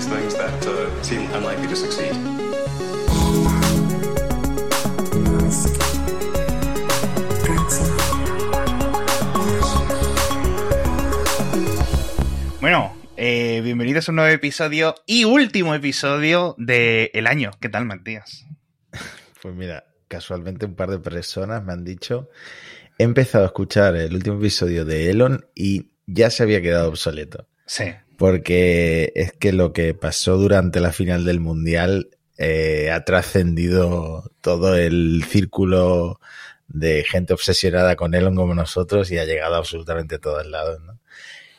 these things that uh, seem unlikely to succeed. Bueno, eh, bienvenidos a un nuevo episodio y último episodio del año. ¿Qué tal, Matías? Pues mira, casualmente un par de personas me han dicho, he empezado a escuchar el último episodio de Elon y ya se había quedado obsoleto. Sí. Porque es que lo que pasó durante la final del Mundial eh, ha trascendido todo el círculo de gente obsesionada con Elon como nosotros y ha llegado a absolutamente todos lados, ¿no?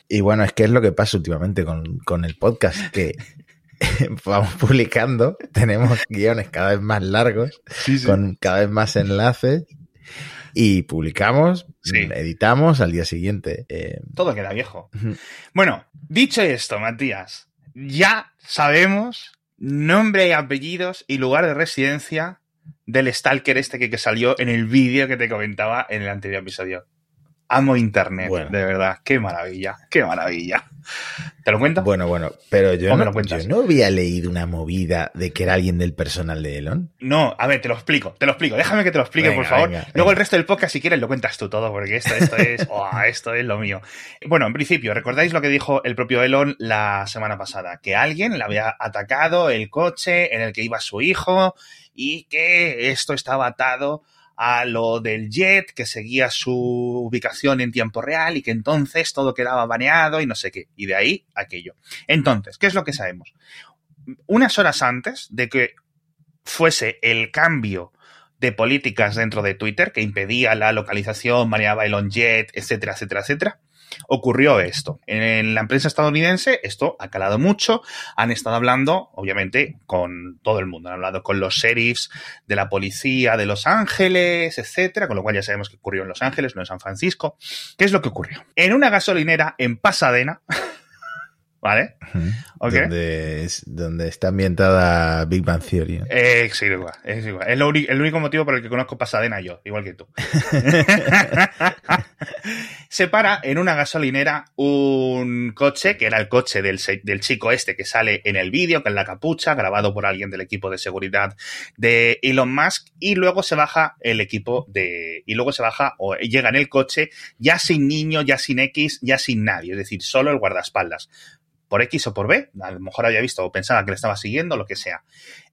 Y bueno, es que es lo que pasa últimamente con, con el podcast, que vamos publicando, tenemos guiones cada vez más largos, Sí, sí. con cada vez más enlaces, y publicamos, Sí. editamos al día siguiente. Eh, Todo queda viejo. Bueno, dicho esto, Matías, ya sabemos nombre y apellidos y lugar de residencia del stalker este que, que salió en el vídeo que te comentaba en el anterior episodio. Amo Internet, Bueno. de verdad. Qué maravilla, qué maravilla. ¿Te lo cuento? bueno, bueno, pero yo ¿O me no, yo no había leído una movida de que era alguien del personal de Elon. No, a ver, te lo explico, te lo explico. Déjame que te lo explique, Venga, por favor. venga, Luego venga. el resto del podcast, si quieres, lo cuentas tú todo, porque esto, esto es, oh, esto es lo mío. Bueno, en principio, ¿recordáis lo que dijo el propio Elon la semana pasada? Que alguien le había atacado el coche en el que iba su hijo y que esto estaba atado a lo del jet que seguía su ubicación en tiempo real y que entonces todo quedaba baneado y no sé qué. Y de ahí aquello. Entonces, ¿qué es lo que sabemos? Unas horas antes de que fuese el cambio de políticas dentro de Twitter que impedía la localización, maneaba Elon Jet, etcétera, etcétera, etcétera, ocurrió esto. En la prensa estadounidense esto ha calado mucho, han estado hablando, obviamente, con todo el mundo, han hablado con los sheriffs de la policía de Los Ángeles, etcétera, con lo cual ya sabemos que ocurrió en Los Ángeles, no en San Francisco. ¿Qué es lo que ocurrió? En una gasolinera en Pasadena, ¿vale? Donde, es- donde está ambientada Big Bang Theory. ¿no? Eh, sí, igual, es igual. Es lo el único motivo por el que conozco Pasadena yo, igual que tú. Se para en una gasolinera un coche, que era el coche del, del chico este que sale en el vídeo, con la capucha, grabado por alguien del equipo de seguridad de Elon Musk, y luego se baja el equipo de... Y luego se baja, o llega en el coche, ya sin niño, ya sin X, ya sin nadie, es decir, solo el guardaespaldas por X o por B, a lo mejor había visto o pensaba que le estaba siguiendo, lo que sea.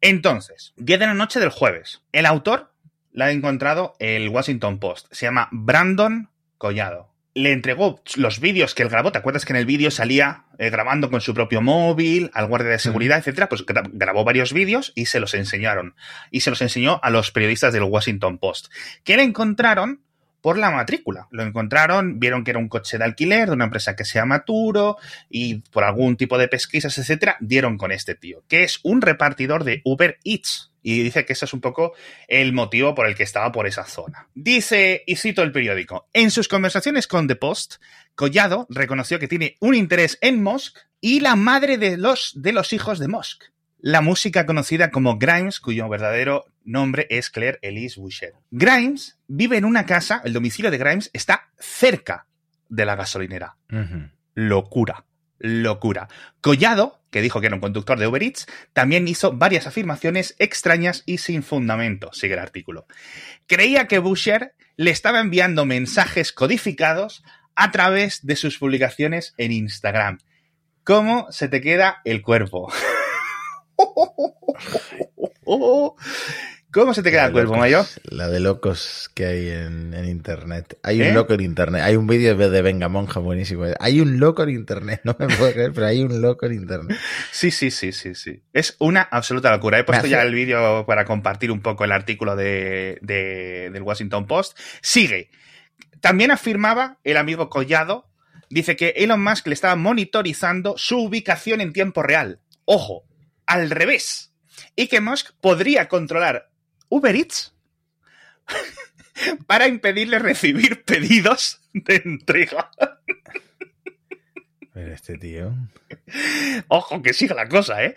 Entonces, 10 de la noche del jueves. El autor la ha encontrado el Washington Post. Se llama Brandon Collado. Le entregó los vídeos que él grabó. ¿Te acuerdas que en el vídeo salía eh, grabando con su propio móvil, al guardia de seguridad, etcétera? Pues gra- grabó varios vídeos y se los enseñaron. Y se los enseñó a los periodistas del Washington Post. Que le encontraron por la matrícula. Lo encontraron, vieron que era un coche de alquiler de una empresa que se llama Turo y por algún tipo de pesquisas, etcétera, dieron con este tío, que es un repartidor de Uber Eats. Y dice que ese es un poco el motivo por el que estaba por esa zona. Dice, y cito el periódico, en sus conversaciones con The Post, Collado reconoció que tiene un interés en Musk y la madre de los, de los hijos de Musk. La música conocida como Grimes, cuyo verdadero nombre es Claire Elise Boucher. Grimes vive en una casa, el domicilio de Grimes está cerca de la gasolinera locura. Locura. Collado, que dijo que era un conductor de Uber Eats, también hizo varias afirmaciones extrañas y sin fundamento, sigue el artículo. Creía que Busher le estaba enviando mensajes codificados a través de sus publicaciones en Instagram. ¿Cómo se te queda el cuerpo? ¿Cómo se te queda el cuerpo, Mayo? La de locos que hay en, en internet. Hay un ¿Eh? loco en internet. Hay un vídeo de de Venga Monja buenísimo. Hay un loco en internet. No me puedo creer, pero hay un loco en internet. Sí, sí, sí, sí, sí. Es una absoluta locura. He puesto hace- ya el vídeo para compartir un poco el artículo de, de- del Washington Post. Sigue. También afirmaba el amigo Collado, dice que Elon Musk le estaba monitorizando su ubicación en tiempo real. Ojo, al revés. Y que Musk podría controlar Uber Eats para impedirle recibir pedidos de entrega. Pero este tío. Ojo, que sigue la cosa, ¿eh?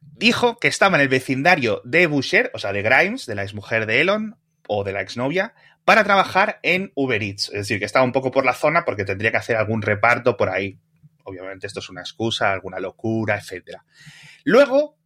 Dijo que estaba en el vecindario de Boucher, o sea, de Grimes, de la exmujer de Elon, o de la exnovia, para trabajar en Uber Eats. Es decir, que estaba un poco por la zona porque tendría que hacer algún reparto por ahí. obviamente esto es una excusa, alguna locura, etc. Luego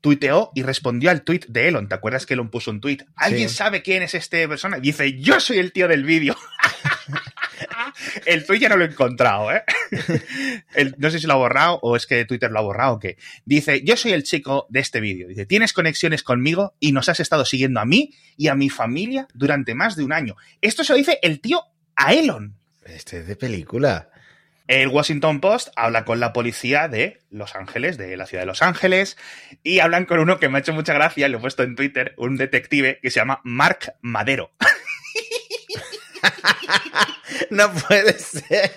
tuiteó y respondió al tuit de Elon. ¿Te acuerdas que Elon puso un tuit? ¿Alguien Sí. sabe quién es este persona? Dice, yo soy el tío del vídeo. el tuit ya no lo he encontrado, ¿eh? El- no sé si lo ha borrado o es que Twitter lo ha borrado o qué. Dice, yo soy el chico de este vídeo. Dice, tienes conexiones conmigo y nos has estado siguiendo a mí y a mi familia durante más de un año. Esto se lo dice el tío a Elon. Este es de película. El Washington Post habla con la policía de Los Ángeles, de la ciudad de Los Ángeles, y hablan con uno que me ha hecho mucha gracia, lo he puesto en Twitter, un detective que se llama Mark Madero. No puede ser.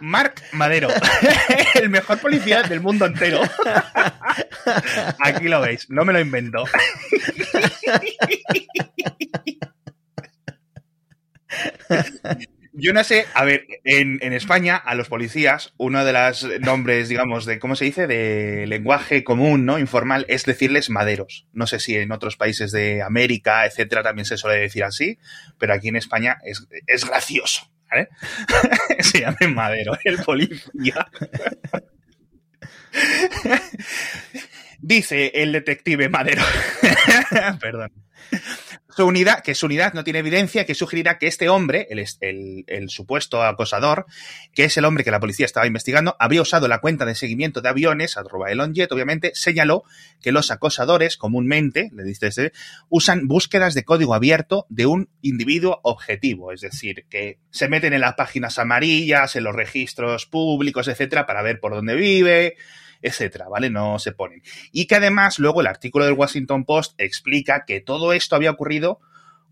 Mark Madero, el mejor policía del mundo entero. Aquí lo veis, no me lo invento. Yo no sé, a ver, en, en España a los policías, uno de los nombres, digamos, de, ¿cómo se dice? De lenguaje común, ¿no? Informal, es decirles maderos. No sé si en otros países de América, etcétera, también se suele decir así, pero aquí en España es, es gracioso, se llama madero, el policía. Dice el detective Madero. Perdón. Su unidad, que su unidad no tiene evidencia que sugerirá que este hombre, el, el, el, supuesto acosador, que es el hombre que la policía estaba investigando, habría usado la cuenta de seguimiento de aviones, arroba Elonjet, obviamente, señaló que los acosadores comúnmente, le dice ese, usan búsquedas de código abierto de un individuo objetivo, es decir, que se meten en las páginas amarillas, en los registros públicos, etcétera, para ver por dónde vive, etcétera, ¿vale? No se ponen. Y que además luego el artículo del Washington Post explica que todo esto había ocurrido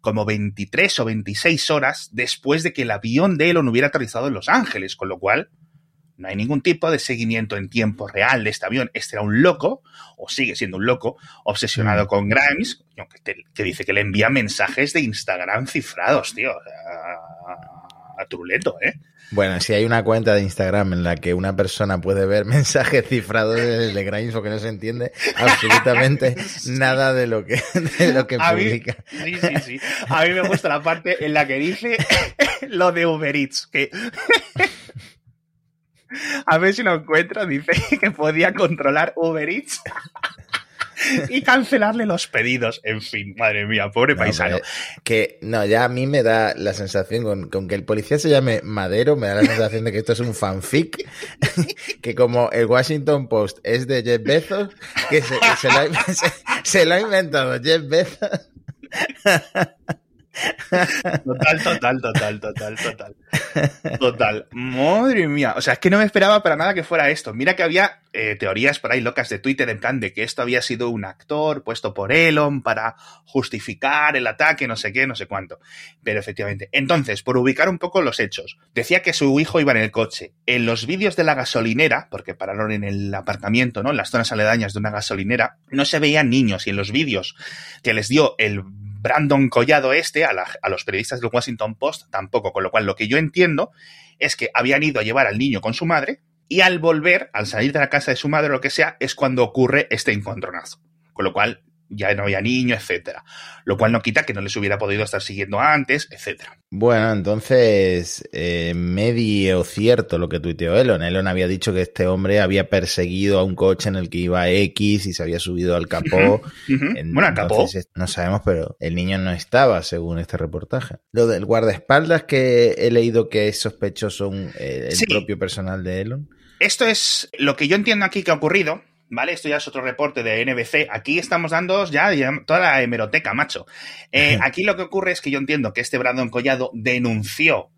como 23 o 26 horas después de que el avión de Elon hubiera aterrizado en Los Ángeles, con lo cual no hay ningún tipo de seguimiento en tiempo real de este avión. Este era un loco, o sigue siendo un loco, obsesionado con Grimes, que, que dice que le envía mensajes de Instagram cifrados, tío. A, a truleto, ¿eh? Bueno, si hay una cuenta de Instagram en la que una persona puede ver mensajes cifrados de Grimes porque no se entiende absolutamente nada de lo que, de lo que a publica. Mí, sí, sí, sí. A mí me gusta la parte en la que dice lo de Uber Eats, que a ver si lo encuentro, dice que podía controlar Uber Eats y cancelarle los pedidos. En fin, madre mía, pobre no, paisano. Que no, ya a mí me da la sensación, con, con, que el policía se llame Madero, me da la sensación de que esto es un fanfic, que como el Washington Post es de Jeff Bezos, que se, se, lo, ha, se, se lo ha inventado Jeff Bezos. Total, total, total, total, total. Total. Madre mía. O sea, es que no me esperaba para nada que fuera esto. Mira que había eh, teorías por ahí locas de Twitter en plan de que esto había sido un actor puesto por Elon para justificar el ataque, no sé qué, no sé cuánto. Pero efectivamente. Entonces, por ubicar un poco los hechos, decía que su hijo iba en el coche. En los vídeos de la gasolinera, porque pararon en el aparcamiento, ¿no? En las zonas aledañas de una gasolinera, no se veían niños y en los vídeos que les dio el Brandon Collado este a, los periodistas del Washington Post tampoco, con lo cual lo que yo entiendo es que habían ido a llevar al niño con su madre y al volver, al salir de la casa de su madre o lo que sea, es cuando ocurre este encontronazo. Con lo cual ya no había niño, etcétera. Lo cual no quita que no les hubiera podido estar siguiendo antes, etcétera. Bueno, entonces, eh, medio cierto lo que tuiteó Elon. Elon había dicho que este hombre había perseguido a un coche en el que iba X y se había subido al capó. Uh -huh. En, bueno, al capó. No sabemos, pero el niño no estaba, según este reportaje. Lo del guardaespaldas que he leído que es sospechoso un, eh, el sí. propio personal de Elon. Esto es lo que yo entiendo aquí que ha ocurrido. ¿Vale? Esto ya es otro reporte de NBC. Aquí estamos dando ya, ya toda la hemeroteca, macho. Eh, aquí lo que ocurre es que yo entiendo que este Brandon Collado denunció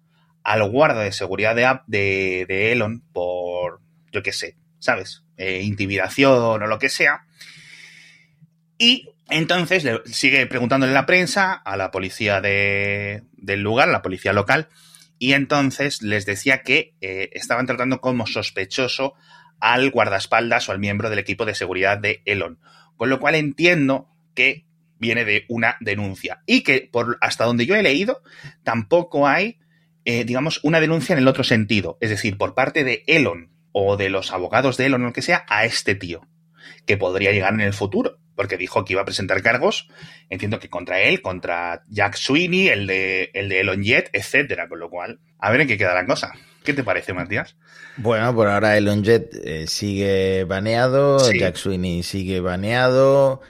al guarda de seguridad de, de, de Elon por, yo qué sé, ¿sabes? Eh, intimidación o lo que sea. Y entonces le sigue preguntándole la prensa a la policía de, del lugar, la policía local, y entonces les decía que eh, estaban tratando como sospechoso al guardaespaldas o al miembro del equipo de seguridad de Elon. Con lo cual entiendo que viene de una denuncia. Y que, por hasta donde yo he leído, tampoco hay, eh, digamos, una denuncia en el otro sentido. Es decir, por parte de Elon o de los abogados de Elon o lo que sea, a este tío. Que podría llegar en el futuro. porque dijo que iba a presentar cargos, entiendo que contra él, contra Jack Sweeney, el de, el de Elon Jet, etcétera, con lo cual, a ver en qué queda la cosa. ¿Qué te parece, Matías? Bueno, por ahora Elon Jet eh, sigue baneado, Sí. Jack Sweeney sigue baneado.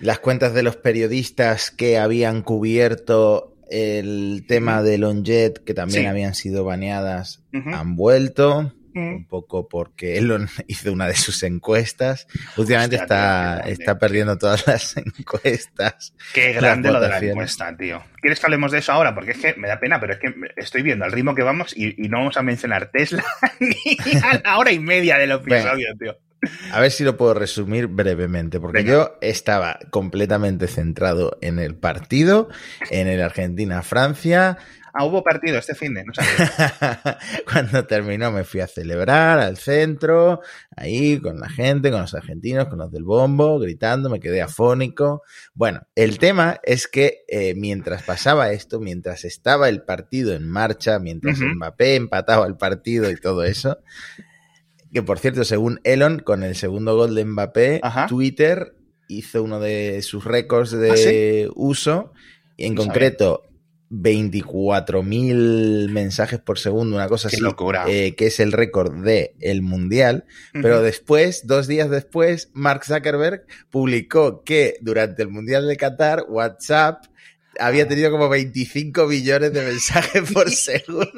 Las cuentas de los periodistas que habían cubierto el tema de Elon Jet, que también Sí. habían sido baneadas, han vuelto. Un poco porque Elon hizo una de sus encuestas. Últimamente Hostia, está, tío, está perdiendo todas las encuestas. Qué grande lo de la encuesta, tío. ¿Quieres que hablemos de eso ahora? Porque es que me da pena, pero es que estoy viendo al ritmo que vamos y, y no vamos a mencionar Tesla ni a la hora y media del episodio, tío. A ver si lo puedo resumir brevemente, porque Venga. yo estaba completamente centrado en el partido, en el Argentina-Francia. Ah, hubo partido este fin de, no sabía. Cuando terminó me fui a celebrar al centro, ahí con la gente, con los argentinos, con los del bombo, gritando, me quedé afónico. Bueno, el tema es que eh, mientras pasaba esto, mientras estaba el partido en marcha, mientras. Mbappé empataba el partido y todo eso, que por cierto, según Elon, con el segundo gol de Mbappé, Ajá. Twitter hizo uno de sus récords de ¿Ah, sí? uso, y en No concreto 24.000 mensajes por segundo, una cosa Qué así, locura. eh, que es el récord del el mundial. Pero después, dos días después, Mark Zuckerberg publicó que durante el mundial de Qatar, WhatsApp había Ah. tenido como 25 millones de mensajes por segundo.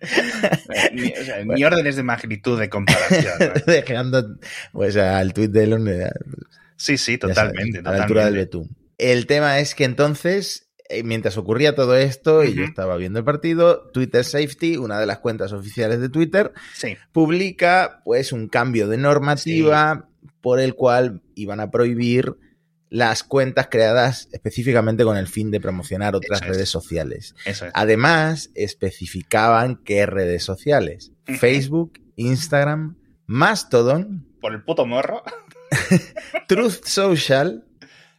Eh, ni, o sea, ni órdenes de magnitud de comparación. ¿no? Dejando pues al tweet de Elon eh, Sí, sí, totalmente. sabes, a la altura del totalmente. betún. El tema es que entonces, eh, mientras ocurría todo esto y yo estaba viendo el partido, Twitter Safety, una de las cuentas oficiales de Twitter, Sí, publica pues un cambio de normativa por el cual iban a prohibir las cuentas creadas específicamente con el fin de promocionar otras es. redes sociales. eso es. Además, especificaban qué redes sociales. Facebook, Instagram, Mastodon, Por el puto morro, Truth Social,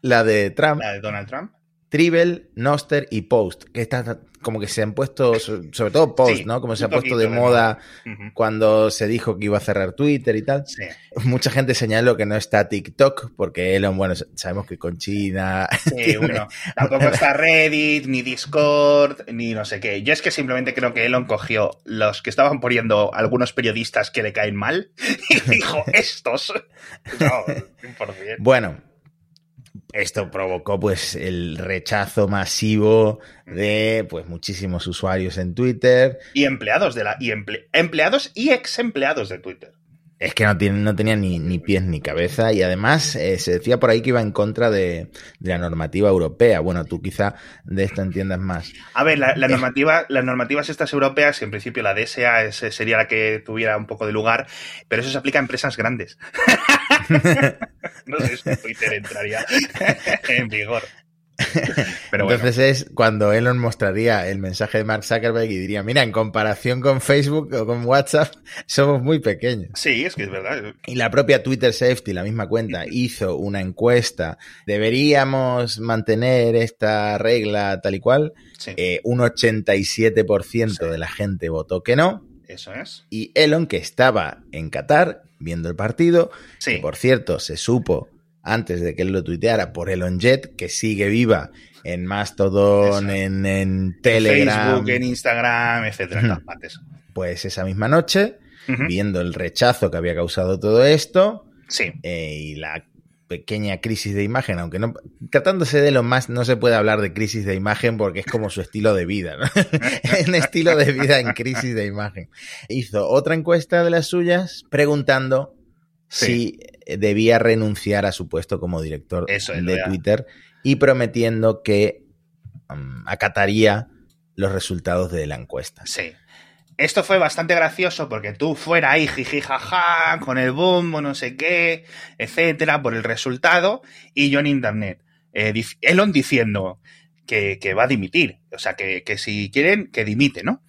la de Trump, la de Donald Trump. Tribble, Noster y Post, que está como que se han puesto, so- sobre todo Post, Sí, ¿no? Como se ha puesto de de moda cuando se dijo que iba a cerrar Twitter y tal. Sí, Mucha gente señaló que no está TikTok, porque Elon, bueno, sabemos que con China. sí, bueno. Tampoco está Reddit, ni Discord, ni no sé qué. Yo es que simplemente creo que Elon cogió los que estaban poniendo algunos periodistas que le caen mal y dijo, estos. No, 100%. Bueno, esto provocó pues el rechazo masivo de pues muchísimos usuarios en Twitter. Y empleados de la. Y emple- empleados y ex empleados de Twitter. Es que no, tiene, no tenía ni, ni pies ni cabeza y además eh, se decía por ahí que iba en contra de, de la normativa europea. Bueno, tú quizá de esto entiendas más. A ver, la, la normativa, las normativas estas europeas, en principio la DSA es- sería la que tuviera un poco de lugar, pero eso se aplica a empresas grandes. no sé si Twitter entraría en vigor. Pero bueno, Entonces es cuando Elon mostraría el mensaje de Mark Zuckerberg y diría, mira, en comparación con Facebook o con WhatsApp, somos muy pequeños. sí, es que es verdad. Y la propia Twitter Safety, la misma cuenta, hizo una encuesta. ¿Deberíamos mantener esta regla tal y cual? Sí, Eh, un 87% Sí. de la gente votó que no. eso es. Y Elon, que estaba en Qatar viendo el partido, Sí, que por cierto se supo antes de que él lo tuiteara por Elon Jet, que sigue viva en Mastodon, en, en en Telegram, Facebook, en Instagram, etcétera, en todas partes. pues esa misma noche, viendo el rechazo que había causado todo esto Sí, eh, y la pequeña crisis de imagen, aunque no tratándose de Elon Musk no se puede hablar de crisis de imagen porque es como su estilo de vida, ¿no? un estilo de vida en crisis de imagen. Hizo otra encuesta de las suyas preguntando Sí. si debía renunciar a su puesto como director Eso es, lo de de- Twitter y prometiendo que um, acataría los resultados de la encuesta. sí. Esto fue bastante gracioso porque tú fuera ahí jiji jaja con el bombo, no sé qué, etcétera, por el resultado, y yo en internet. eh, Elon diciendo que, que va a dimitir. O sea, que, que si quieren, que dimite, ¿no?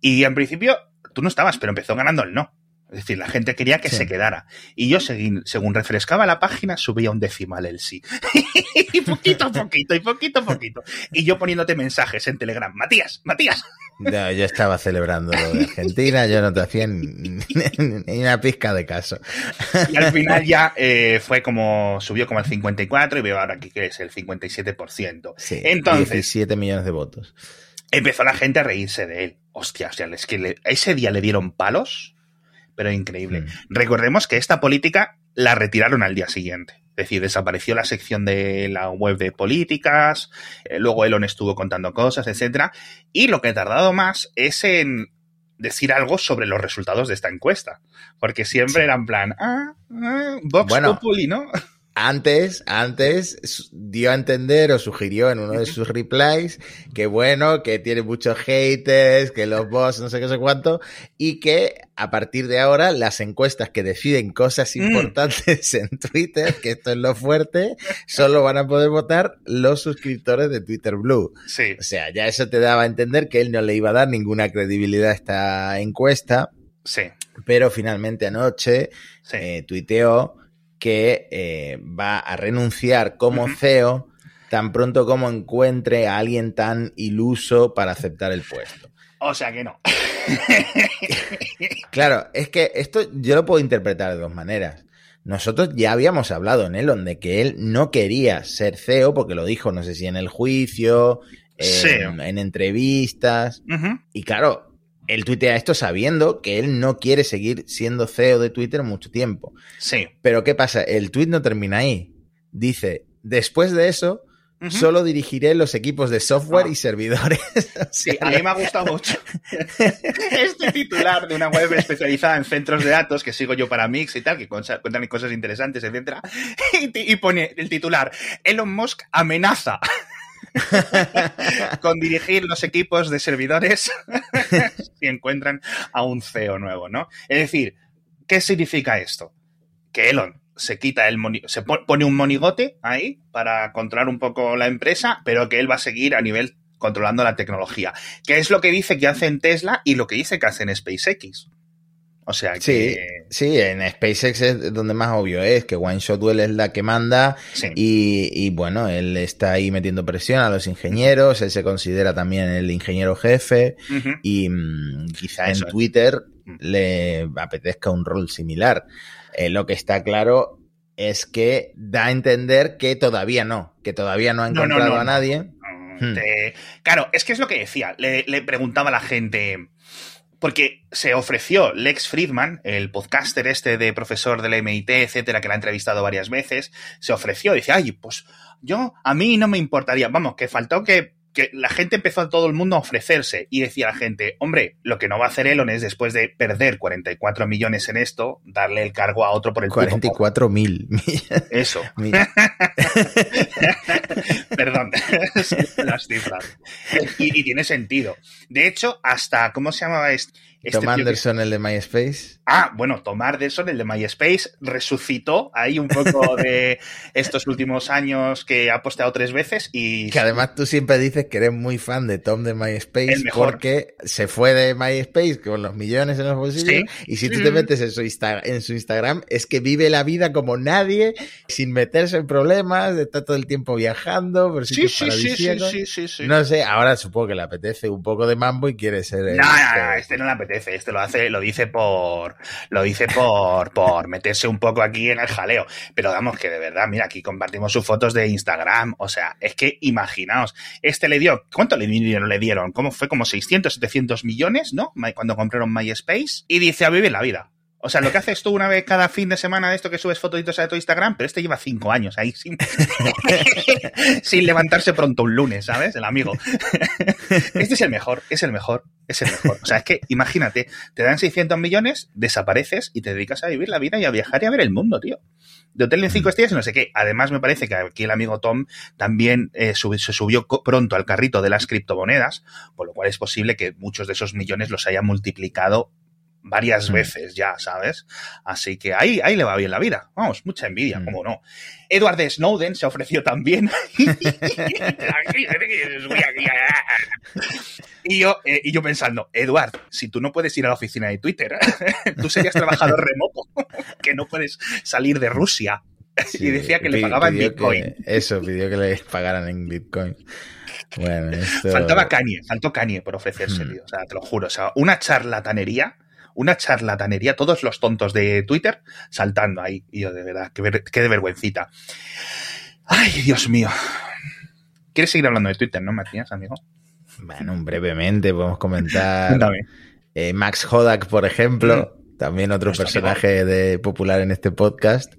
Y en principio, tú no estabas, pero empezó ganando el no. Es decir, la gente quería que se quedara. Y yo, según, según refrescaba la página, subía un decimal el sí. y poquito a poquito, y poquito a poquito. Y yo poniéndote mensajes en Telegram. Matías, Matías. No, yo estaba celebrando lo de Argentina, yo no te hacía ni, una pizca de caso. Y al final ya eh, fue como, subió como al 54 y veo ahora aquí que es el 57%. Sí, Entonces, 17 millones de votos. Empezó la gente a reírse de él. Hostia, o sea, es que ese día le dieron palos, pero increíble. Mm. Recordemos que esta política la retiraron al día siguiente. Es decir, desapareció la sección de la web de políticas, eh, luego Elon estuvo contando cosas, etcétera, y lo que ha tardado más es en decir algo sobre los resultados de esta encuesta, porque siempre era en plan, ah, ah Vox Populi, ¿no? Antes, antes dio a entender o sugirió en uno de sus replies que bueno, que tiene muchos haters, que los boss no sé qué sé cuánto, y que a partir de ahora las encuestas que deciden cosas mm. importantes en Twitter, que esto es lo fuerte, solo van a poder votar los suscriptores de Twitter Blue. Sí. O sea, ya eso te daba a entender que él no le iba a dar ninguna credibilidad a esta encuesta. Sí. Pero finalmente anoche eh, tuiteó que eh, va a renunciar como CEO tan pronto como encuentre a alguien tan iluso para aceptar el puesto. O sea que no. claro, es que esto yo lo puedo interpretar de dos maneras. Nosotros ya habíamos hablado en Elon de que él no quería ser CEO porque lo dijo, no sé si en el juicio, en, entrevistas. Y claro, él tuitea esto sabiendo que él no quiere seguir siendo CEO de Twitter mucho tiempo. Sí. Pero ¿qué pasa? El tweet no termina ahí. Dice, después de eso, solo dirigiré los equipos de software ah. y servidores. sí, a mí me ha gustado mucho este titular de una web especializada en centros de datos que sigo yo para Mix y tal, que cuentan cosas interesantes, etcétera. y pone el titular, Elon Musk amenaza con dirigir los equipos de servidores si encuentran a un CEO nuevo, ¿no? Es decir, ¿qué significa esto? Que Elon se quita el se pone un monigote ahí para controlar un poco la empresa, pero que él va a seguir a nivel controlando la tecnología. ¿Qué es lo que dice que hace en Tesla y lo que dice que hace en SpaceX. O sea que... Sí, sí, en SpaceX es donde más obvio es que One Shotwell es la que manda y, bueno, él está ahí metiendo presión a los ingenieros, él se considera también el ingeniero jefe y mm, quizá en Twitter mm. le apetezca un rol similar. Eh, lo que está claro es que da a entender que todavía no, que todavía no ha encontrado a nadie. Hmm. Claro, es que es lo que decía, le, le preguntaba a la gente porque se ofreció Lex Friedman, el podcaster este de profesor del MIT, etcétera, que la ha entrevistado varias veces, se ofreció, dice, ay, pues yo, a mí no me importaría, vamos, que faltó que que la gente empezó a todo el mundo a ofrecerse y decía la gente, hombre, lo que no va a hacer Elon es después de perder 44 millones en esto, darle el cargo a otro por el 44 mil. Eso. Perdón, las cifras. Y, y, tiene sentido. De hecho, hasta, ¿cómo se llamaba esto? Este Tom Anderson, el de MySpace. Ah, bueno, Tom Anderson, el de MySpace, resucitó ahí un poco de estos últimos años que ha posteado tres veces y... Que además tú siempre dices que eres muy fan de Tom de MySpace porque se fue de MySpace con los millones en los bolsillos y si tú te metes en su, en su Instagram es que vive la vida como nadie, sin meterse en problemas, está todo el tiempo viajando, por sí, sí, sí, sí, sí, No sé, ahora supongo que le apetece un poco de mambo y quiere ser... No, no, no, este no le apetece este lo hace, lo dice por, lo dice por, por meterse un poco aquí en el jaleo. Pero vamos, que de verdad, mira, aquí compartimos sus fotos de Instagram. O sea, es que imaginaos, este le dio, ¿cuánto le dieron? ¿cómo fue? Como 600, 700 millones, ¿no? Cuando compraron MySpace. Y dice a vivir la vida. O sea, lo que haces tú una vez cada fin de semana de esto que subes fotitos a tu Instagram, pero este lleva cinco años ahí sin, levantarse pronto un lunes, ¿sabes? El amigo. Este es el mejor, es el mejor, es el mejor. O sea, es que imagínate, te dan 600 millones, desapareces y te dedicas a vivir la vida y a viajar y a ver el mundo, tío. De hotel en cinco estrellas no sé qué. Además, me parece que aquí el amigo Tom también eh, se subió pronto al carrito de las criptomonedas, por lo cual es posible que muchos de esos millones los haya multiplicado varias Mm. veces ya, ¿sabes? Así que ahí, ahí le va bien la vida. Vamos, mucha envidia, Mm. cómo no. Edward Snowden se ofreció también. y, yo, eh, y yo pensando, Edward, si tú no puedes ir a la oficina de Twitter, tú serías trabajador remoto, que no puedes salir de Rusia. y decía que le pagaban pidió Bitcoin. que- eso, pidió que le pagaran en Bitcoin. Bueno, esto... Faltaba Kanye, faltó Kanye por ofrecerse, tío. O sea, te lo juro. O sea, una charlatanería, una charlatanería, todos los tontos de Twitter saltando ahí. Y yo, de verdad, qué, ver- qué de vergüencita. Ay, Dios mío. ¿Quieres seguir hablando de Twitter, no, Matías, amigo? Bueno, brevemente podemos comentar eh, Max Hodak, por ejemplo, también otro personaje de, popular en este podcast,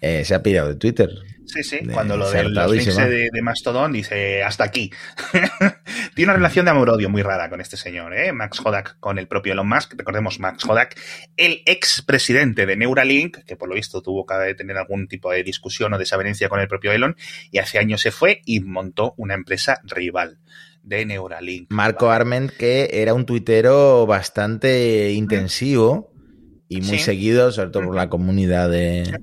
eh, se ha pirado de Twitter. Sí, sí. De- Cuando lo de los links de, de Mastodon dice hasta aquí. Tiene una relación de amor-odio muy rara con este señor, ¿eh? Max Hodak con el propio Elon Musk. Recordemos, Max Hodak, el ex presidente de Neuralink, que por lo visto tuvo que tener algún tipo de discusión o desavenencia con el propio Elon, y hace años se fue y montó una empresa rival de Neuralink. Marco Arment, que era un tuitero bastante intensivo y muy Sí. seguido, sobre todo por la comunidad de,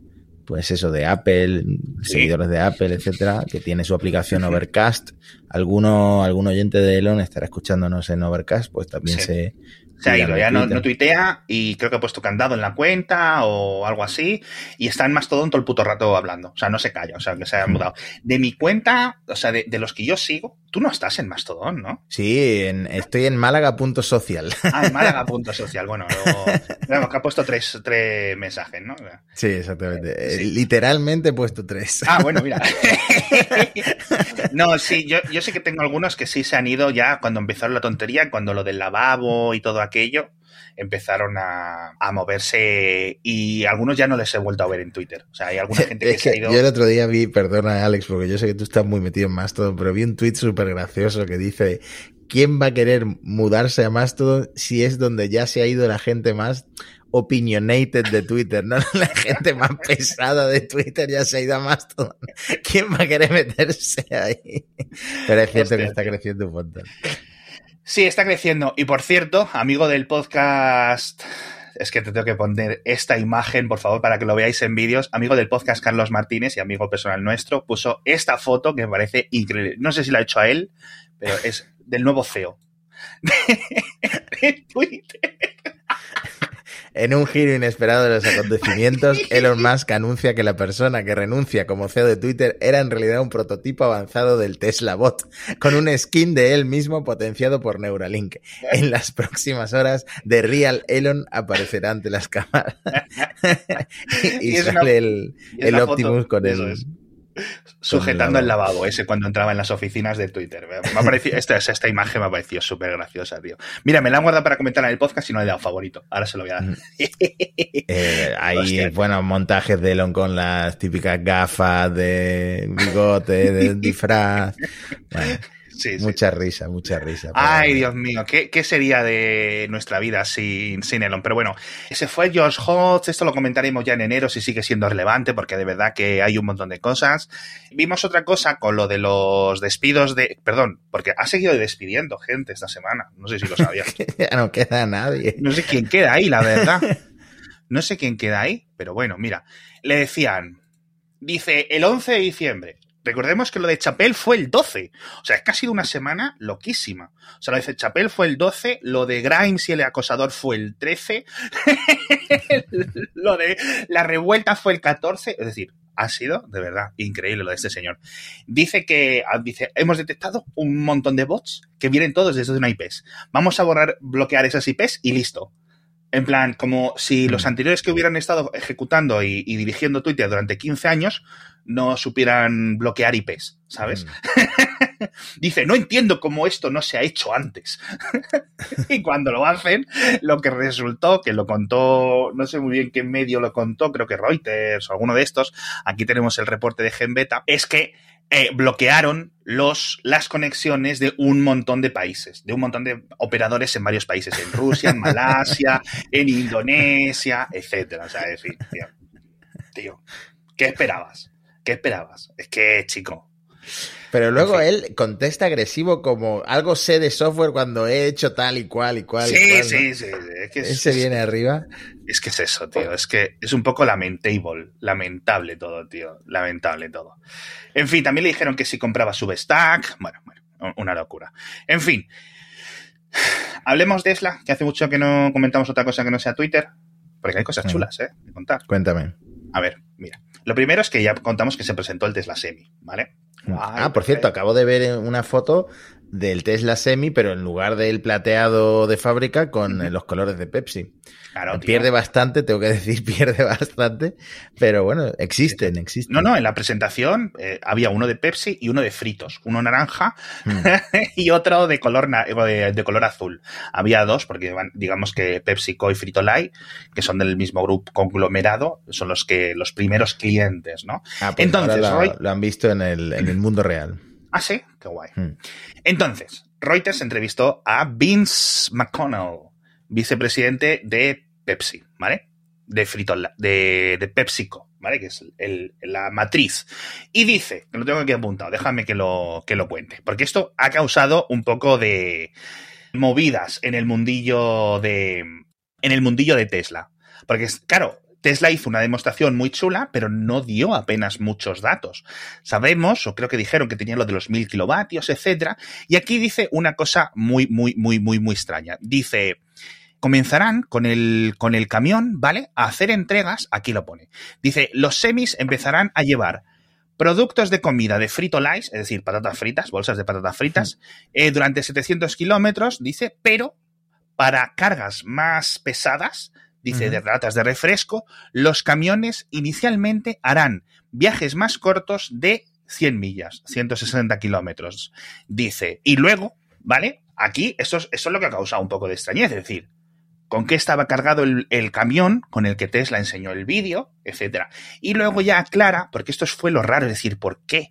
pues eso, de Apple, Sí. seguidores de Apple, etcétera, que tiene su aplicación Overcast. Alguno, algún oyente de Elon estará escuchándonos en Overcast, pues también Sí. se, Se ha ido, ya no, tuitea y creo que ha puesto candado en la cuenta o algo así y está en Mastodon todo el puto rato hablando. O sea, no se calla, o sea, que se ha Mm. mudado. De mi cuenta, o sea, de, de los que yo sigo, tú no estás en Mastodon, ¿no? Sí, en- estoy en Málaga.social. Ah, en Málaga.social. Bueno, luego, digamos que ha puesto tres, tres mensajes, ¿no? Sí, exactamente. Eh, Sí. Literalmente he puesto tres. Ah, bueno, mira. No, sí, yo, yo sé que tengo algunos que sí se han ido ya cuando empezaron la tontería, cuando lo del lavabo y todo aquello, empezaron a, a moverse y algunos ya no les he vuelto a ver en Twitter. O sea, hay alguna gente que, Es se ha ido. yo el otro día vi, perdona Alex, porque yo sé que tú estás muy metido en Mastodon, pero vi un tweet súper gracioso que dice, ¿quién va a querer mudarse a Mastodon si es donde ya se ha ido la gente más opinionated de Twitter, ¿no? La gente más pesada de Twitter ya se ha ido a Mastodon. ¿Quién va a querer meterse ahí? Pero es cierto Hostia, que está creciendo un montón. Sí, está creciendo. Y por cierto, amigo del podcast. Es que te tengo que poner esta imagen, por favor, para que lo veáis en vídeos. Amigo del podcast Carlos Martínez y amigo personal nuestro, puso esta foto que me parece increíble. No sé si la ha hecho a él, pero es del nuevo CEO de Twitter. En un giro inesperado de los acontecimientos, Elon Musk anuncia que la persona que renuncia como CEO de Twitter era en realidad un prototipo avanzado del Tesla Bot, con un skin de él mismo potenciado por Neuralink. En las próximas horas, The Real Elon aparecerá ante las cámaras. y, Y es una- sale el, el foto, Optimus con eso el... es. Sujetando el el lavabo. ese cuando entraba en las oficinas de Twitter. Me ha parecido, esta, esta imagen me ha parecido súper graciosa, tío. Mira, me la han guardado para comentar en el podcast y no le he dado favorito. Ahora se lo voy a dar. Mm. Eh, hay, Hostia. bueno, montajes de Elon con las típicas gafas de bigote, de disfraz. Bueno, Sí, sí. mucha risa, mucha risa. Ay. Dios mío, ¿qué, qué sería de nuestra vida sin, sin Elon? Pero bueno, se fue George Hotz, esto lo comentaremos ya en enero si sigue siendo relevante, porque de verdad que hay un montón de cosas. Vimos otra cosa con lo de los despidos de... Perdón, porque ha seguido despidiendo gente esta semana, no sé si lo sabías. Ya no queda nadie. No sé quién queda ahí, la verdad. No sé quién queda ahí, pero bueno, mira, le decían, dice el 11 de diciembre. Recordemos que lo de Chapel fue el 12. O sea, es que ha sido una semana loquísima. O sea, lo de Chapel fue el 12, lo de Grimes y el acosador fue el 13, lo de la revuelta fue el 14. Es decir, ha sido de verdad increíble lo de este señor. Dice que ah, dice, hemos detectado un montón de bots que vienen todos desde una IPs. Vamos a borrar, bloquear esas IPs y listo. En plan, como si los Mm. anteriores que hubieran estado ejecutando y, y dirigiendo Twitter durante 15 años no supieran bloquear IPs, ¿sabes? Mm. Dice, no entiendo cómo esto no se ha hecho antes. y cuando lo hacen, lo que resultó, que lo contó, no sé muy bien qué medio lo contó, creo que Reuters o alguno de estos, aquí tenemos el reporte de Genbeta, es que eh, bloquearon los, las conexiones de un montón de países, de un montón de operadores en varios países, en Rusia, en Malasia, en Indonesia, etcétera. O sea, es decir, tío, tío, ¿qué esperabas? ¿Qué esperabas? Es que, chico, Pero luego él contesta agresivo como algo sé de software cuando he hecho tal y cual y cual. Sí, y cual, ¿no? sí, sí, sí. Es que es, se viene arriba. es que es eso, tío. Es que es un poco lamentable. Lamentable todo, tío. Lamentable todo. En fin, también le dijeron que si compraba Substack. Bueno, bueno, una locura. En fin. Hablemos de Tesla, que hace mucho que no comentamos otra cosa que no sea Twitter. Porque hay cosas chulas, ¿eh? De contar. Cuéntame. A ver, mira. Lo primero es que ya contamos que se presentó el Tesla Semi, ¿vale? Ah, por cierto, perfecto. acabo de ver una foto del Tesla Semi, pero en lugar del plateado de fábrica con eh, los colores de Pepsi. Claro, tío. pierde bastante, tengo que decir, pierde bastante, pero bueno, existen, existen. No, no, en la presentación eh, había uno de Pepsi y uno de fritos. Uno naranja Mm. y otro de color, de, de color azul. Había dos, porque digamos que PepsiCo y Frito Lay, que son del mismo grupo conglomerado, son los que los primeros clientes, ¿no? Ah, pues Entonces, ahora Roy- lo, lo han visto en el, en el mundo real. Ah, sí, qué guay. Mm. Entonces, Reuters entrevistó a Vince McConnell, vicepresidente de Pepsi, ¿vale? De de, de PepsiCo, ¿vale? Que es el- la matriz. Y dice, que lo tengo aquí apuntado, déjame que lo, que lo cuente, porque esto ha causado un poco de movidas en el mundillo de, en el mundillo de Tesla. Porque, es- claro, Tesla hizo una demostración muy chula, pero no dio apenas muchos datos. Sabemos, o creo que dijeron que tenía lo de los mil kilovatios, etcétera, y aquí dice una cosa muy, muy, muy, muy, muy extraña. Dice, comenzarán con el, con el camión, ¿vale? A hacer entregas, aquí lo pone. Dice, los semis empezarán a llevar productos de comida de frito lice, es decir, patatas fritas, bolsas de patatas fritas, eh, durante 700 kilómetros, dice, pero para cargas más pesadas, dice, de latas de refresco, los camiones inicialmente harán viajes más cortos de 100 millas, 160 kilómetros, dice. Y luego, ¿vale? Aquí, eso es, eso es lo que ha causado un poco de extrañez, es decir, con qué estaba cargado el, el camión con el que Tesla enseñó el vídeo, etcétera. Y luego ya aclara, porque esto fue lo raro, es decir, ¿por qué?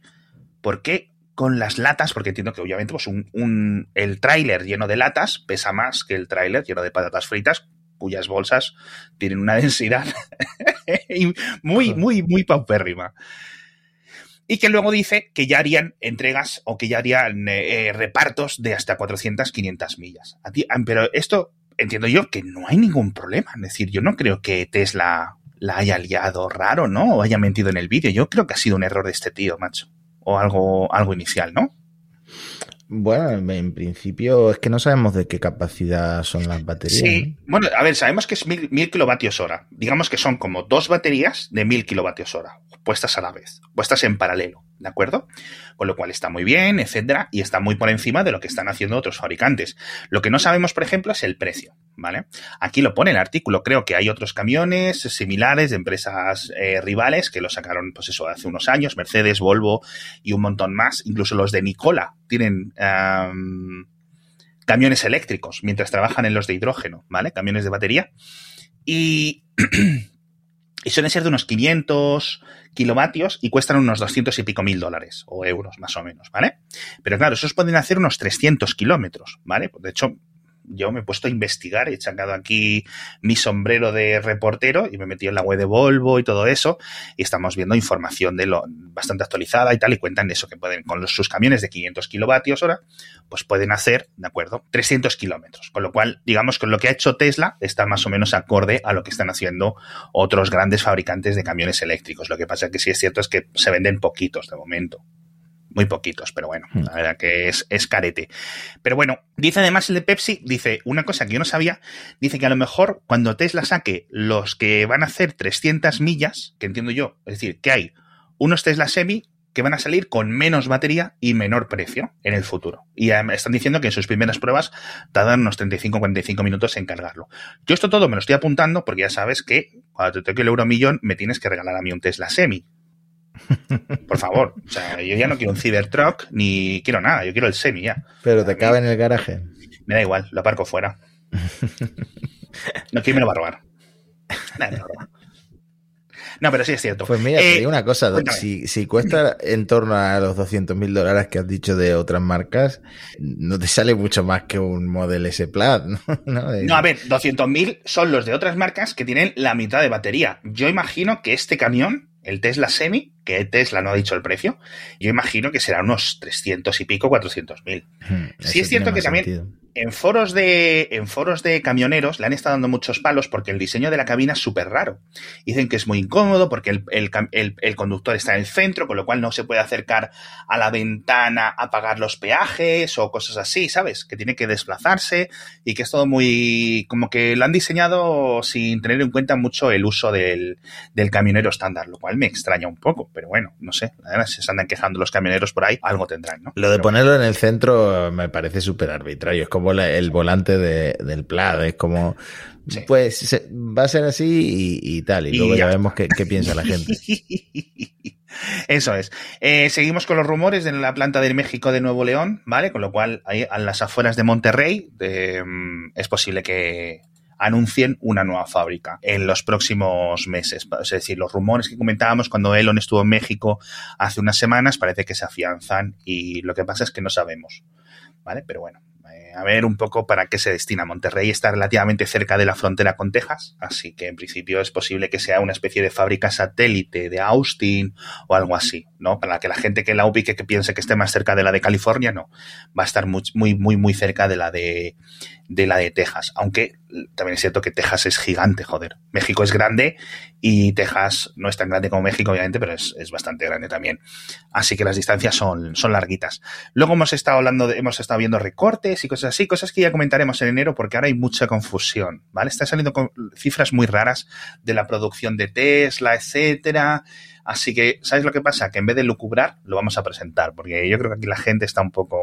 ¿Por qué con las latas? Porque entiendo que obviamente pues un, un- el tráiler lleno de latas pesa más que el tráiler lleno de patatas fritas, cuyas bolsas tienen una densidad muy, muy, muy paupérrima. Y que luego dice que ya harían entregas o que ya harían eh, eh, repartos de hasta 400, 500 millas. Ah, Pero esto entiendo yo que no hay ningún problema. Es decir, yo no creo que Tesla la haya liado raro, ¿no? O haya mentido en el vídeo. Yo creo que ha sido un error de este tío, macho. O algo, algo inicial, ¿no? Bueno, en principio es que no sabemos de qué capacidad son las baterías. Sí. Bueno, a ver, sabemos que es mil, mil kilovatios hora. Digamos que son como dos baterías de mil kilovatios hora, puestas a la vez, puestas en paralelo, ¿de acuerdo? Con lo cual está muy bien, etcétera, y está muy por encima de lo que están haciendo otros fabricantes. Lo que no sabemos, por ejemplo, es el precio, ¿vale? Aquí lo pone el artículo. Creo que hay otros camiones similares de empresas eh, rivales que lo sacaron, pues eso, hace unos años, Mercedes, Volvo y un montón más. Incluso los de Nicola tienen am, camiones eléctricos mientras trabajan en los de hidrógeno, ¿vale? Camiones de batería. Y, y suelen ser de unos 500 kilovatios y cuestan unos 200 y pico mil dólares o euros, más o menos, ¿vale? Pero claro, esos pueden hacer unos 300 kilómetros, ¿vale? De hecho, yo me he puesto a investigar, he sacado aquí mi sombrero de reportero y me he metido en la web de Volvo y todo eso, y estamos viendo información de lo bastante actualizada y tal, y cuentan eso, que pueden, con los, sus camiones de 500 kilovatios hora, pues pueden hacer, ¿de acuerdo? 300 kilómetros. Con lo cual, digamos que lo que ha hecho Tesla está más o menos acorde a lo que están haciendo otros grandes fabricantes de camiones eléctricos. Lo que pasa que sí es cierto es que se venden poquitos de momento. Muy poquitos, pero bueno, Hmm. la verdad que es, es carete. Pero bueno, dice además el de Pepsi, dice una cosa que yo no sabía, dice que a lo mejor cuando Tesla saque los que van a hacer 300 millas, que entiendo yo, es decir, que hay unos Tesla Semi que van a salir con menos batería y menor precio en el futuro. Y están diciendo que en sus primeras pruebas tardan unos 35-45 minutos en cargarlo. Yo esto todo me lo estoy apuntando porque ya sabes que cuando te toque el euro millón me tienes que regalar a mí un Tesla Semi. Por favor. O sea, yo ya no quiero un Cybertruck ni quiero nada, yo quiero el Semi ya. Pero te cabe en el garaje. Me da igual, lo aparco fuera. No, ¿quién me lo va a robar? Nadie me lo roba. No, pero sí es cierto. Pues mira, Eh, te digo una cosa, si, si cuesta en torno a los 200 mil dólares que has dicho de otras marcas, no te sale mucho más que un Model S Plaid, ¿no? ¿No? De- No, a ver, 200.000 son los de otras marcas que tienen la mitad de batería. Yo imagino que este camión, el Tesla Semi, que Tesla no ha dicho el precio, yo imagino que será unos 300 y pico, 400 mil. Hmm, Sí es cierto que también sentido. En foros de en foros de camioneros le han estado dando muchos palos porque el diseño de la cabina es súper raro. Dicen que es muy incómodo porque el, el cam- el- el conductor está en el centro, con lo cual no se puede acercar a la ventana a pagar los peajes o cosas así, ¿sabes? Que tiene que desplazarse y que es todo muy... como que lo han diseñado sin tener en cuenta mucho el uso del, del camionero estándar, lo cual me extraña un poco, pero bueno, no sé, verdad, si se andan quejando los camioneros por ahí, algo tendrán, ¿no? Lo de Pero ponerlo en el centro me parece súper arbitrario. Es como el volante de- del Plat. Es como, Sí. pues se- va a ser así y, y tal. Y, Y luego ya, vemos qué, qué piensa la gente. Eso es. Eh, seguimos con los rumores de la planta de México de Nuevo León, ¿vale? Con lo cual, ahí a las afueras de Monterrey, de, mm, es posible que anuncien una nueva fábrica en los próximos meses. Es decir, los rumores que comentábamos cuando Elon estuvo en México hace unas semanas parece que se afianzan y lo que pasa es que no sabemos, ¿vale? Pero bueno, a ver un poco para qué se destina. Monterrey está relativamente cerca de la frontera con Texas, así que en principio es posible que sea una especie de fábrica satélite de Austin o algo así, ¿no? Para que la gente que la ubique que piense que esté más cerca de la de California, no. Va a estar muy, muy, muy, cerca de la de, de la de Texas. Aunque también es cierto que Texas es gigante, joder. México es grande y Texas no es tan grande como México, obviamente, pero es, es bastante grande también. Así que las distancias son, son larguitas. Luego hemos estado hablando, de- hemos estado viendo recortes y cosas así, cosas que ya comentaremos en enero porque ahora hay mucha confusión, ¿vale? Están saliendo cifras muy raras de la producción de Tesla, etcétera. Así que, ¿sabes lo que pasa? Que en vez de lucubrar, lo vamos a presentar, porque yo creo que aquí la gente está un poco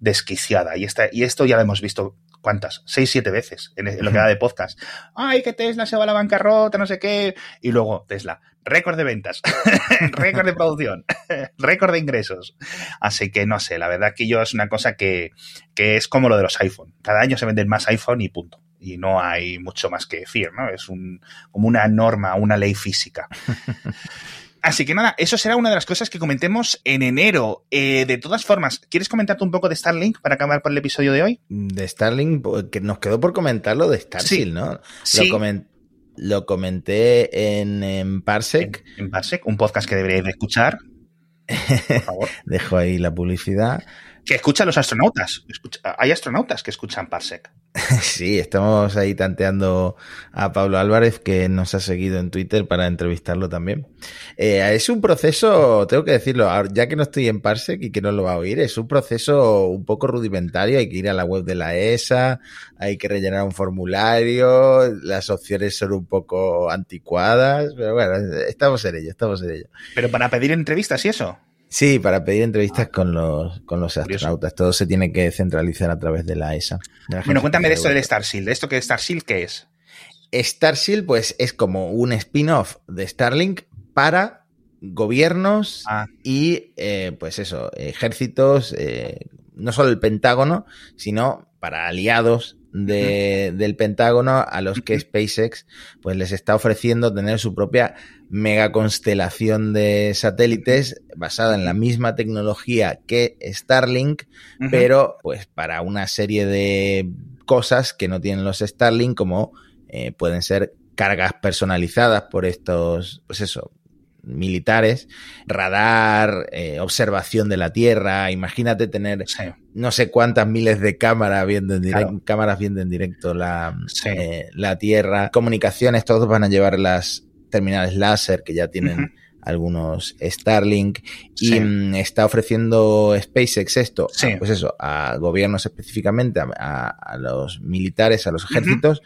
desquiciada. Y, esta, y esto ya lo hemos visto, ¿cuántas? Seis, siete veces en, en lo que da de podcast. Ay, que Tesla se va a la bancarrota, no sé qué. Y luego, Tesla, récord de ventas, récord de producción, récord de ingresos. Así que no sé, la verdad que yo es una cosa que, que es como lo de los iPhone. Cada año se venden más iPhone y punto. Y no hay mucho más que decir, ¿no? Es un, como una norma, una ley física. Así que nada, eso será una de las cosas que comentemos en enero. Eh, de todas formas, ¿quieres comentarte un poco de Starlink para acabar por el episodio de hoy? De Starlink, que nos quedó por comentar lo de Starship, Sí. ¿no? Sí. Lo, comen- lo comenté en, en Parsec. En, en Parsec, un podcast que deberíais de escuchar. Por favor. Dejo ahí la publicidad. Que escuchan los astronautas. Escucha- hay astronautas que escuchan Parsec. Sí, estamos ahí tanteando a Pablo Álvarez, que nos ha seguido en Twitter para entrevistarlo también. Eh, es un proceso, tengo que decirlo, ya que no estoy en Parsec y que no lo va a oír, es un proceso un poco rudimentario. Hay que ir a la web de la ESA, hay que rellenar un formulario, las opciones son un poco anticuadas, pero bueno, estamos en ello, estamos en ello. Pero para pedir entrevistas y eso. Sí, para pedir entrevistas con los, con los astronautas. Todo se tiene que centralizar a través de la ESA. de la Bueno, cuéntame de esto del Starship. ¿De esto que es Starship qué es? Starship, pues es como un spin-off de Starlink para gobiernos Ah. y, eh, pues eso, ejércitos, eh, no solo el Pentágono, sino para aliados de- del Pentágono a los que. SpaceX pues les está ofreciendo tener su propia mega constelación de satélites basada en la misma tecnología que Starlink, pero pues para una serie de cosas que no tienen los Starlink, como eh, pueden ser cargas personalizadas por estos, pues eso, militares, radar, eh, observación de la Tierra, imagínate tener Sí. no sé cuántas miles de cámaras viendo en directo, Claro. cámaras viendo en directo la, Sí. eh, la Tierra, comunicaciones, todos van a llevar las terminales láser que ya tienen algunos Starlink y Sí. mm, está ofreciendo SpaceX esto, a, Sí. pues eso, a gobiernos específicamente, a, a- a los militares, a los ejércitos.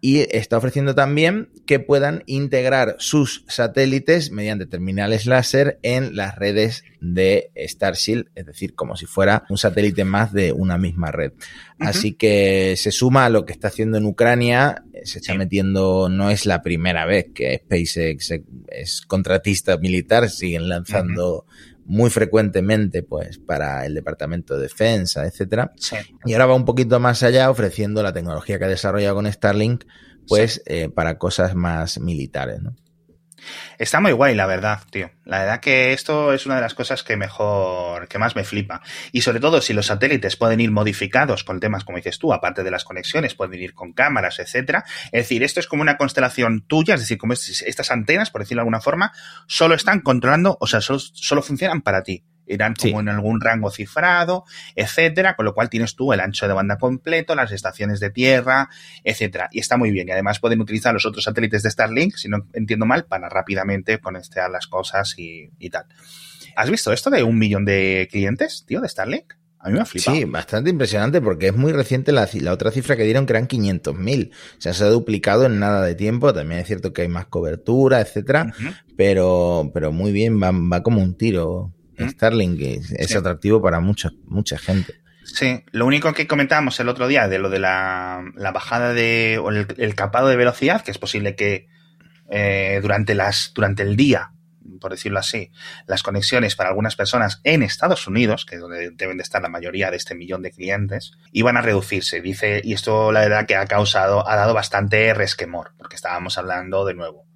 Y está ofreciendo también que puedan integrar sus satélites mediante terminales láser en las redes de Starship, es decir, como si fuera un satélite más de una misma red. Así que se suma a lo que está haciendo en Ucrania, se está Sí. metiendo, no es la primera vez que SpaceX es contratista militar, siguen lanzando muy frecuentemente pues para el Departamento de Defensa, etcétera. Sí. Y ahora va un poquito más allá ofreciendo la tecnología que ha desarrollado con Starlink, pues eh, para cosas más militares, ¿no? Está muy guay, la verdad, tío. La verdad que esto es una de las cosas que mejor, que más me flipa. Y sobre todo, si los satélites pueden ir modificados con temas, como dices tú, aparte de las conexiones, pueden ir con cámaras, etcétera. Es decir, esto es como una constelación tuya, es decir, como estas antenas, por decirlo de alguna forma, solo están controlando, o sea, solo, solo funcionan para ti irán como en algún rango cifrado, etcétera, con lo cual tienes tú el ancho de banda completo, las estaciones de tierra, etcétera. Y está muy bien. Y además pueden utilizar los otros satélites de Starlink, si no entiendo mal, para rápidamente conectar las cosas y, tal. ¿Has visto esto de un millón de clientes, tío, de Starlink? A mí me ha flipado. Sí, bastante impresionante porque es muy reciente la, otra cifra que dieron que eran 500.000. O sea, se ha duplicado en nada de tiempo. También es cierto que hay más cobertura, etcétera. pero, pero muy bien, va, va como un tiro. Starlink es, atractivo para mucha, mucha gente. Sí, lo único que comentábamos el otro día de lo de la, bajada de, o el, capado de velocidad, que es posible que eh, durante, las, durante el día, por decirlo así, las conexiones para algunas personas en Estados Unidos, que es donde deben de estar la mayoría de este millón de clientes, iban a reducirse. Dice, y esto la verdad que ha causado, ha dado bastante resquemor, porque estábamos hablando de nuevo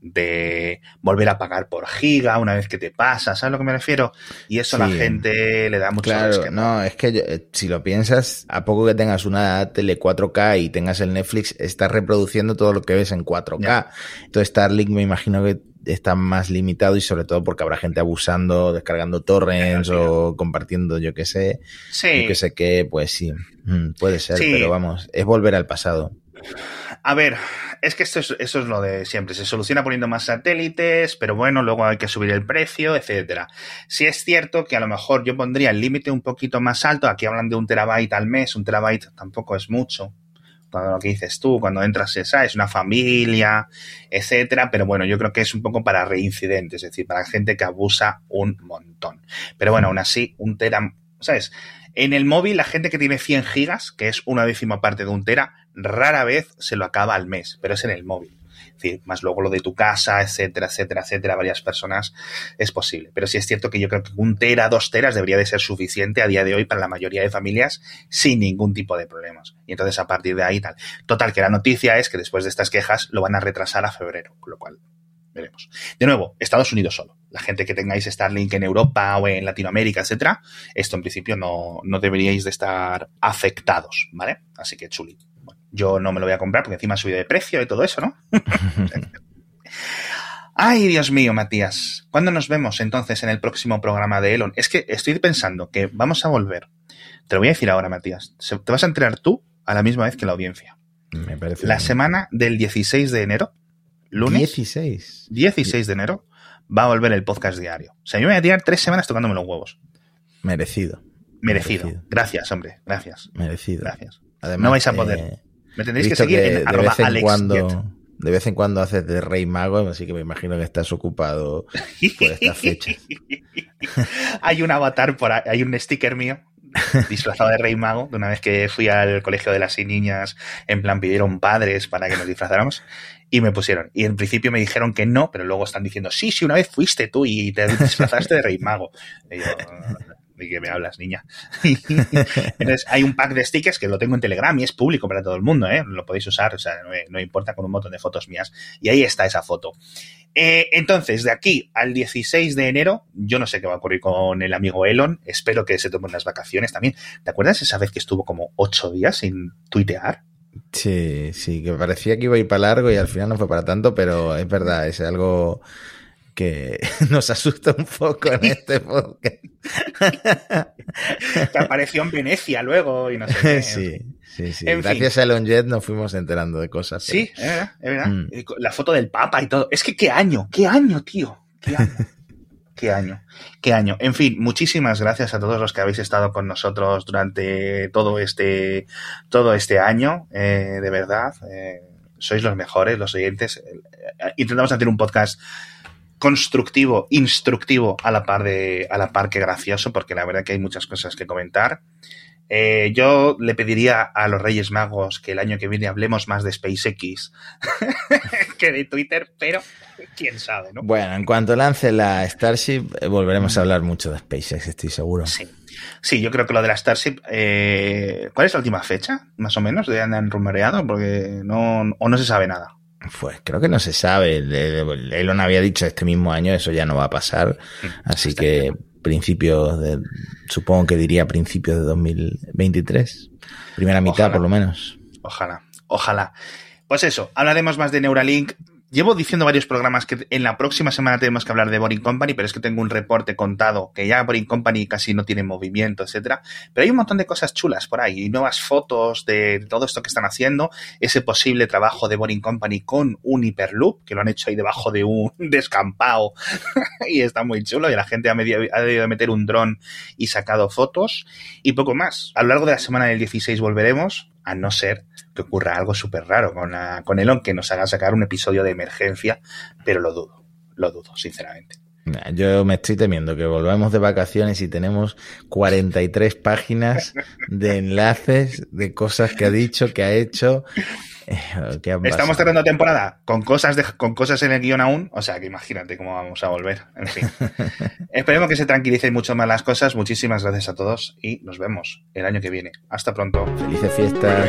de volver a pagar por giga una vez que te pasa, ¿sabes a lo que me refiero? Y eso a la gente le da mucho Claro, no, es que eh, si lo piensas, a poco que tengas una tele 4K y tengas el Netflix, estás reproduciendo todo lo que ves en 4K. Entonces Starlink me imagino que está más limitado y sobre todo porque habrá gente abusando, descargando torrents o compartiendo yo que sé, sí. yo que sé qué, pues sí, mm, puede ser, pero vamos, es volver al pasado. A ver, es que esto es, eso es lo de siempre. Se soluciona poniendo más satélites, pero bueno, luego hay que subir el precio, etcétera. Si es cierto que a lo mejor yo pondría el límite un poquito más alto. Aquí hablan de un terabyte al mes. Un terabyte tampoco es mucho. Cuando lo que dices tú, cuando entras, esa es una familia, etcétera. Pero bueno, yo creo que es un poco para reincidentes, es decir, para gente que abusa un montón. Pero bueno, aún así, un tera, ¿sabes? En el móvil, la gente que tiene 100 gigas, que es una décima parte de un tera, rara vez se lo acaba al mes, pero es en el móvil. Es decir, más luego lo de tu casa, etcétera, etcétera, etcétera, varias personas, es posible. Pero sí es cierto que yo creo que un tera, dos teras debería de ser suficiente a día de hoy para la mayoría de familias sin ningún tipo de problemas. Y entonces a partir de ahí tal. Total, que la noticia es que después de estas quejas lo van a retrasar a febrero, con lo cual veremos. De nuevo, Estados Unidos solo. La gente que tengáis Starlink en Europa o en Latinoamérica, etcétera, esto en principio no, no deberíais de estar afectados, ¿vale? Así que chuli. Yo no me lo voy a comprar porque encima ha subido de precio y todo eso, ¿no? Ay, Dios mío, Matías. ¿Cuándo nos vemos entonces en el próximo programa de Elon? Es que estoy pensando que vamos a volver. Te lo voy a decir ahora, Matías. Te vas a enterar tú a la misma vez que la audiencia. Me parece. La semana del 16 de enero lunes 16. 16 de enero va a volver el podcast diario. O sea, yo me voy a tirar tres semanas tocándome los huevos. Merecido. Merecido. Gracias, hombre. Gracias. Merecido. Gracias. Además, no vais a poder. Eh, me tendréis que seguir en de vez en cuando De vez en cuando haces de rey mago, así que me imagino que estás ocupado por esta fecha. hay un avatar por ahí, hay un sticker mío disfrazado de rey mago, de una vez que fui al colegio de las niñas, en plan pidieron padres para que nos disfrazáramos y me pusieron. Y en principio me dijeron que no, pero luego están diciendo, sí, sí, una vez fuiste tú y te disfrazaste de rey mago. Y yo, ¿de qué me hablas, niña? Entonces, hay un pack de stickers que lo tengo en Telegram y es público para todo el mundo, ¿eh? Lo podéis usar, o sea, no, importa con un montón de fotos mías. Y ahí está esa foto. Eh, entonces, de aquí al 16 de enero, yo no sé qué va a ocurrir con el amigo Elon. Espero que se tome unas vacaciones también. ¿Te acuerdas esa vez que estuvo como ocho días sin tuitear? Sí, sí, que parecía que iba a ir para largo y al final no fue para tanto, pero es verdad, es algo que nos asusta un poco en este podcast. que apareció en Venecia luego y no sé qué. Sí, sí, sí. Gracias a Elon Jet nos fuimos enterando de cosas. Sí, es verdad, es verdad. Mm. La foto del Papa y todo. Es que qué año, qué año, tío. Qué año. Qué año, qué año. En fin, muchísimas gracias a todos los que habéis estado con nosotros durante todo este, todo este año. Eh, de verdad, eh, sois los mejores, los oyentes. Eh, intentamos hacer un podcast constructivo, instructivo a la par de, a la par que gracioso, porque la verdad que hay muchas cosas que comentar. Eh, yo le pediría a los Reyes Magos que el año que viene hablemos más de SpaceX que de Twitter, pero quién sabe, ¿no? Bueno, en cuanto lance la Starship, eh, volveremos a hablar mucho de SpaceX, estoy seguro. Sí. Sí, yo creo que lo de la Starship. Eh, ¿Cuál es la última fecha, más o menos, de han rumoreado? Porque no, o no se sabe nada. Pues creo que no se sabe. Elon había dicho este mismo año, eso ya no va a pasar. Mm, Así que principios de, supongo que diría principios de 2023. Primera mitad, por lo menos. Ojalá, ojalá. Pues eso, hablaremos más de Neuralink. Llevo diciendo varios programas que en la próxima semana tenemos que hablar de Boring Company, pero es que tengo un reporte contado que ya Boring Company casi no tiene movimiento, etcétera. Pero hay un montón de cosas chulas por ahí, y nuevas fotos de todo esto que están haciendo, ese posible trabajo de Boring Company con un Hyperloop, que lo han hecho ahí debajo de un descampado, y está muy chulo, y la gente ha, ha debido meter un dron y sacado fotos, y poco más. A lo largo de la semana del 16 volveremos, a no ser que ocurra algo súper raro con, con Elon que nos haga sacar un episodio de emergencia, pero lo dudo, lo dudo, sinceramente. Yo me estoy temiendo que volvamos de vacaciones y tenemos 43 páginas de enlaces de cosas que ha dicho, que ha hecho Estamos cerrando temporada con cosas, de, con cosas en el guion aún, o sea que imagínate cómo vamos a volver. En fin. Esperemos que se tranquilicen mucho más las cosas. Muchísimas gracias a todos y nos vemos el año que viene. Hasta pronto. Felices fiestas.